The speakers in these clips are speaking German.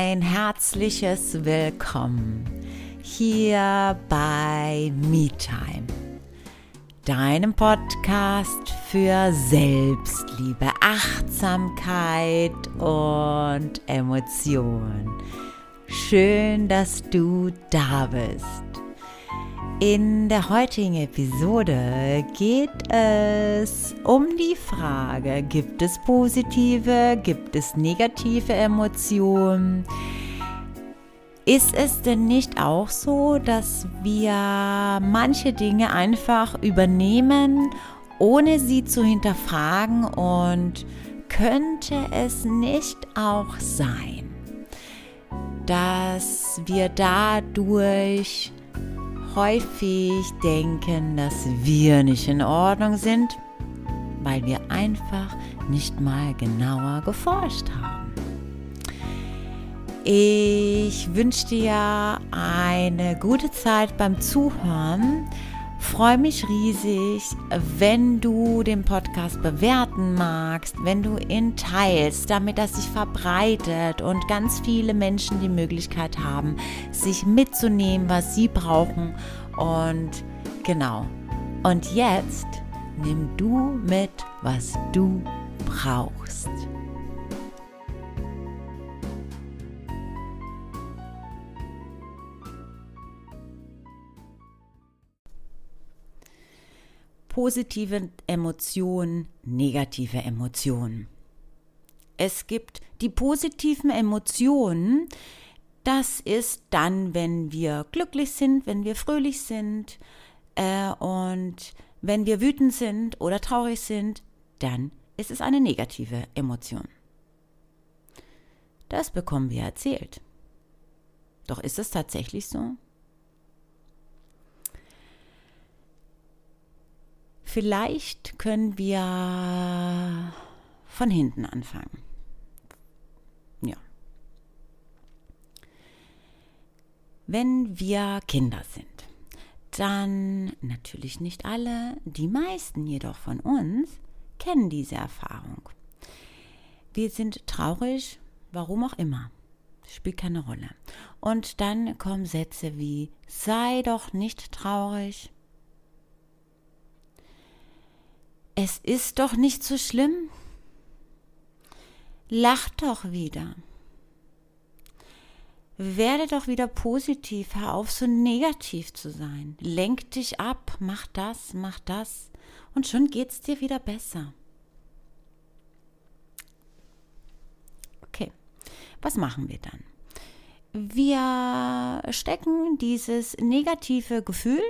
ein herzliches Willkommen hier bei MeTime, deinem Podcast für Selbstliebe, Achtsamkeit und Emotion. Schön, dass du da bist. In der heutigen Episode geht es um die Frage, gibt es positive, gibt es negative Emotionen? Ist es denn nicht auch so, dass wir manche Dinge einfach übernehmen, ohne sie zu hinterfragen? Und könnte es nicht auch sein, dass wir dadurch häufig denken, dass wir nicht in Ordnung sind, weil wir einfach nicht mal genauer geforscht haben. Ich wünsche dir eine gute Zeit beim Zuhören freue mich riesig, wenn du den Podcast bewerten magst, wenn du ihn teilst, damit er sich verbreitet und ganz viele Menschen die Möglichkeit haben, sich mitzunehmen, was sie brauchen. Und genau. Und jetzt nimm du mit, was du brauchst. Positive Emotionen, negative Emotionen. Es gibt die positiven Emotionen, das ist dann, wenn wir glücklich sind, wenn wir fröhlich sind äh, und wenn wir wütend sind oder traurig sind, dann ist es eine negative Emotion. Das bekommen wir erzählt. Doch ist es tatsächlich so? Vielleicht können wir von hinten anfangen. Ja. Wenn wir Kinder sind, dann natürlich nicht alle, die meisten jedoch von uns kennen diese Erfahrung. Wir sind traurig, warum auch immer. Spielt keine Rolle. Und dann kommen Sätze wie sei doch nicht traurig, Es ist doch nicht so schlimm. Lach doch wieder. Werde doch wieder positiv, hör auf so negativ zu sein. Lenk dich ab, mach das, mach das und schon geht's dir wieder besser. Okay, was machen wir dann? Wir stecken dieses negative Gefühl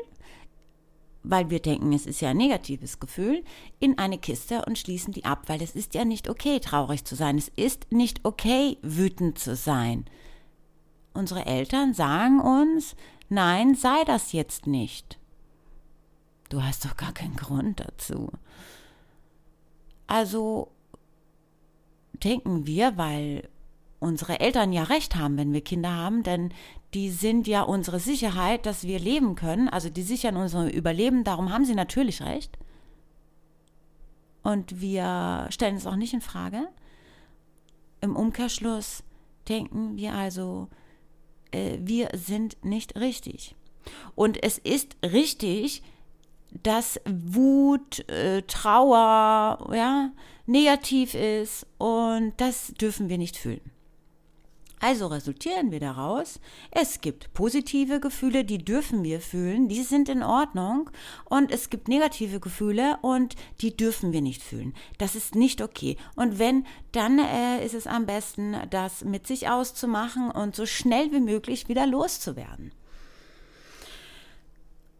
weil wir denken, es ist ja ein negatives Gefühl, in eine Kiste und schließen die ab, weil es ist ja nicht okay, traurig zu sein. Es ist nicht okay, wütend zu sein. Unsere Eltern sagen uns, nein, sei das jetzt nicht. Du hast doch gar keinen Grund dazu. Also denken wir, weil unsere Eltern ja recht haben, wenn wir Kinder haben, denn die sind ja unsere Sicherheit, dass wir leben können. Also die sichern unser Überleben, darum haben sie natürlich recht. Und wir stellen es auch nicht in Frage. Im Umkehrschluss denken wir also, äh, wir sind nicht richtig. Und es ist richtig, dass Wut, äh, Trauer, ja, negativ ist und das dürfen wir nicht fühlen. Also resultieren wir daraus, es gibt positive Gefühle, die dürfen wir fühlen, die sind in Ordnung und es gibt negative Gefühle und die dürfen wir nicht fühlen. Das ist nicht okay. Und wenn, dann äh, ist es am besten, das mit sich auszumachen und so schnell wie möglich wieder loszuwerden.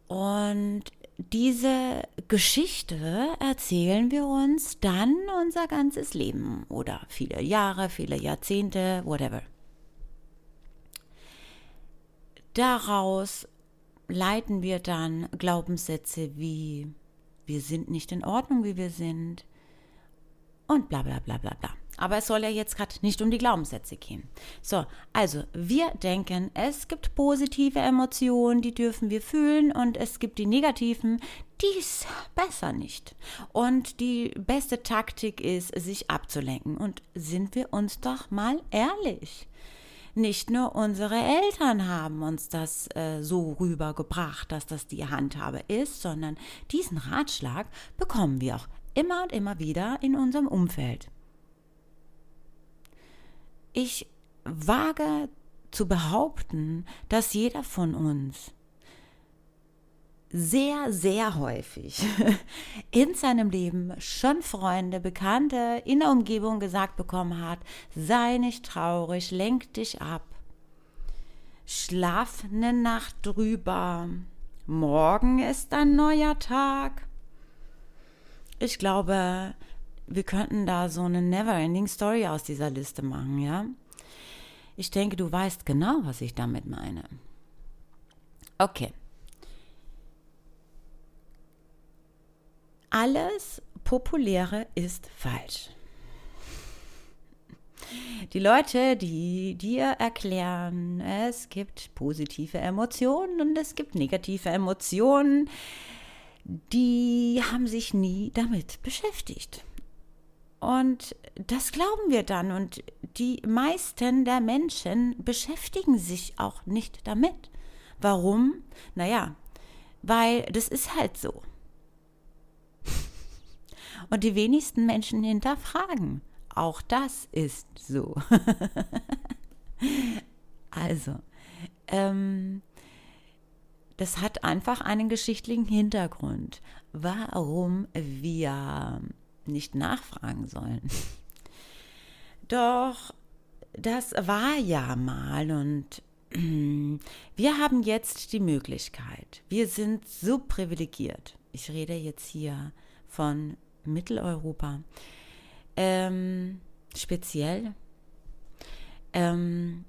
Und diese Geschichte erzählen wir uns dann unser ganzes Leben oder viele Jahre, viele Jahrzehnte, whatever. Daraus leiten wir dann Glaubenssätze wie wir sind nicht in Ordnung, wie wir sind und bla bla bla bla bla. Aber es soll ja jetzt gerade nicht um die Glaubenssätze gehen. So, also wir denken, es gibt positive Emotionen, die dürfen wir fühlen und es gibt die negativen, dies besser nicht. Und die beste Taktik ist, sich abzulenken. Und sind wir uns doch mal ehrlich. Nicht nur unsere Eltern haben uns das äh, so rübergebracht, dass das die Handhabe ist, sondern diesen Ratschlag bekommen wir auch immer und immer wieder in unserem Umfeld. Ich wage zu behaupten, dass jeder von uns sehr, sehr häufig in seinem Leben schon Freunde, Bekannte in der Umgebung gesagt bekommen hat, sei nicht traurig, lenk dich ab, schlaf eine Nacht drüber, morgen ist ein neuer Tag. Ich glaube, wir könnten da so eine Never-Ending Story aus dieser Liste machen, ja? Ich denke, du weißt genau, was ich damit meine. Okay. Alles Populäre ist falsch. Die Leute, die dir erklären, es gibt positive Emotionen und es gibt negative Emotionen, die haben sich nie damit beschäftigt. Und das glauben wir dann. Und die meisten der Menschen beschäftigen sich auch nicht damit. Warum? Naja, weil das ist halt so. Und die wenigsten Menschen hinterfragen. Auch das ist so. also, ähm, das hat einfach einen geschichtlichen Hintergrund, warum wir nicht nachfragen sollen. Doch das war ja mal und wir haben jetzt die Möglichkeit. Wir sind so privilegiert. Ich rede jetzt hier von Mitteleuropa. Ähm, speziell. Ähm,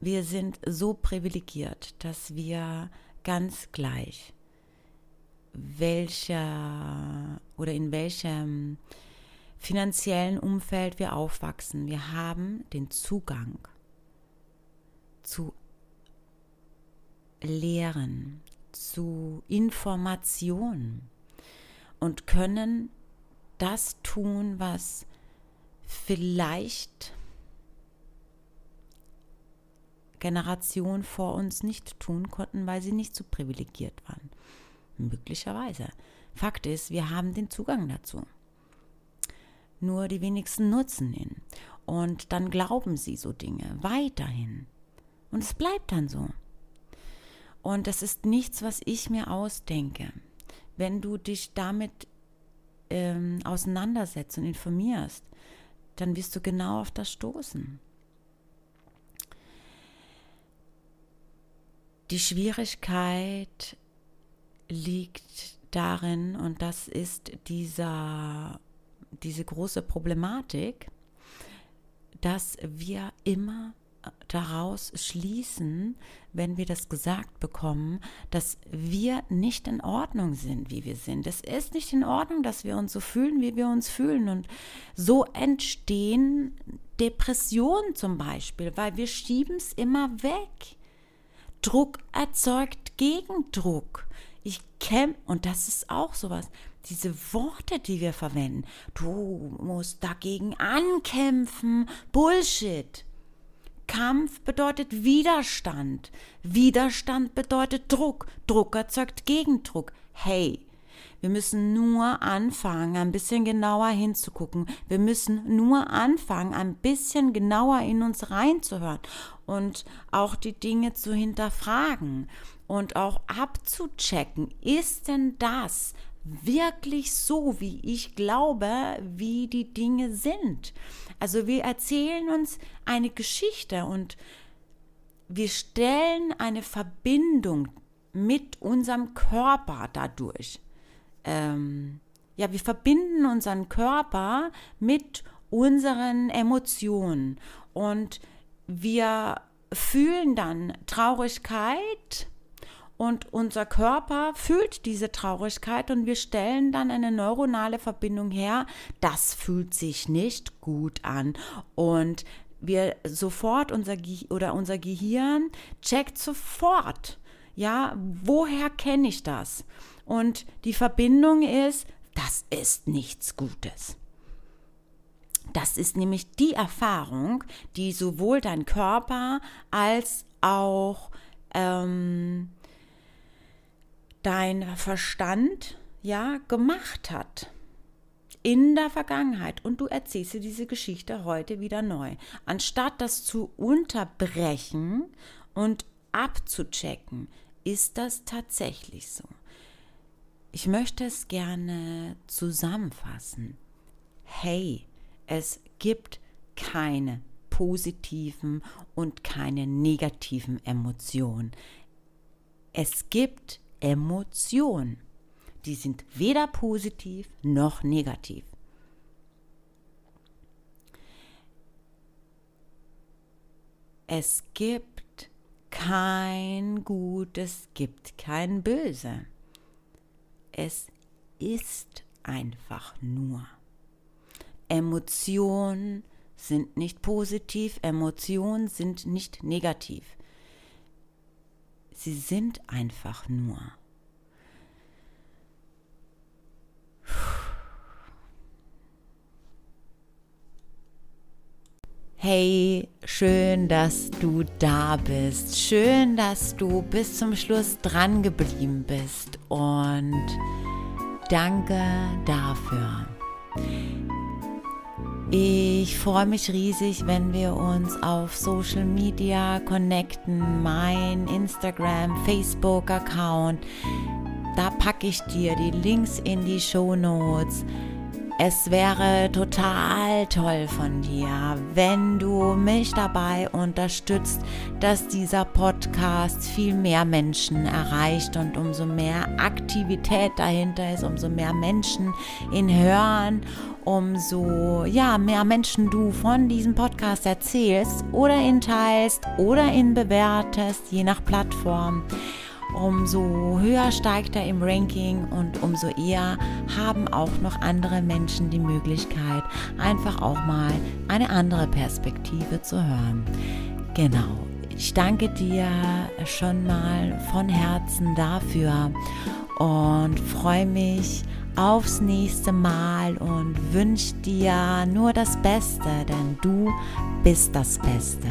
wir sind so privilegiert, dass wir ganz gleich, welcher oder in welchem finanziellen Umfeld wir aufwachsen, wir haben den Zugang zu Lehren, zu Informationen und können das tun, was vielleicht Generationen vor uns nicht tun konnten, weil sie nicht so privilegiert waren. Möglicherweise. Fakt ist, wir haben den Zugang dazu. Nur die wenigsten nutzen ihn. Und dann glauben sie so Dinge weiterhin. Und es bleibt dann so. Und das ist nichts, was ich mir ausdenke wenn du dich damit ähm, auseinandersetzt und informierst, dann wirst du genau auf das stoßen. Die Schwierigkeit liegt darin, und das ist dieser, diese große Problematik, dass wir immer daraus schließen, wenn wir das gesagt bekommen, dass wir nicht in Ordnung sind, wie wir sind. Es ist nicht in Ordnung, dass wir uns so fühlen, wie wir uns fühlen. Und so entstehen Depressionen zum Beispiel, weil wir schieben es immer weg. Druck erzeugt Gegendruck. Ich kämpfe, und das ist auch sowas, diese Worte, die wir verwenden. Du musst dagegen ankämpfen. Bullshit. Kampf bedeutet Widerstand. Widerstand bedeutet Druck. Druck erzeugt Gegendruck. Hey, wir müssen nur anfangen, ein bisschen genauer hinzugucken. Wir müssen nur anfangen, ein bisschen genauer in uns reinzuhören und auch die Dinge zu hinterfragen und auch abzuchecken. Ist denn das wirklich so, wie ich glaube, wie die Dinge sind? Also wir erzählen uns eine Geschichte und wir stellen eine Verbindung mit unserem Körper dadurch. Ähm, ja, wir verbinden unseren Körper mit unseren Emotionen und wir fühlen dann Traurigkeit, und unser Körper fühlt diese Traurigkeit und wir stellen dann eine neuronale Verbindung her. Das fühlt sich nicht gut an. Und wir sofort unser Ge oder unser Gehirn checkt sofort, ja, woher kenne ich das? Und die Verbindung ist, das ist nichts Gutes. Das ist nämlich die Erfahrung, die sowohl dein Körper als auch ähm, dein Verstand ja gemacht hat in der Vergangenheit und du erzählst dir diese Geschichte heute wieder neu. Anstatt das zu unterbrechen und abzuchecken, ist das tatsächlich so. Ich möchte es gerne zusammenfassen. Hey, es gibt keine positiven und keine negativen Emotionen. Es gibt Emotionen. Die sind weder positiv noch negativ. Es gibt kein Gut, es gibt kein Böse. Es ist einfach nur. Emotionen sind nicht positiv, Emotionen sind nicht negativ. Sie sind einfach nur. Hey, schön, dass du da bist. Schön, dass du bis zum Schluss dran geblieben bist. Und danke dafür. Ich freue mich riesig, wenn wir uns auf Social Media connecten. Mein Instagram, Facebook-Account. Da packe ich dir die Links in die Show Notes. Es wäre total toll von dir, wenn du mich dabei unterstützt, dass dieser Podcast viel mehr Menschen erreicht und umso mehr Aktivität dahinter ist, umso mehr Menschen ihn hören, umso ja, mehr Menschen du von diesem Podcast erzählst oder ihn teilst oder ihn bewertest, je nach Plattform umso höher steigt er im Ranking und umso eher haben auch noch andere Menschen die Möglichkeit, einfach auch mal eine andere Perspektive zu hören. Genau. Ich danke dir schon mal von Herzen dafür und freue mich aufs nächste Mal und wünsche dir nur das Beste, denn du bist das Beste.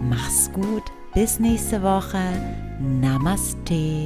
Mach's gut, bis nächste Woche. Namaste.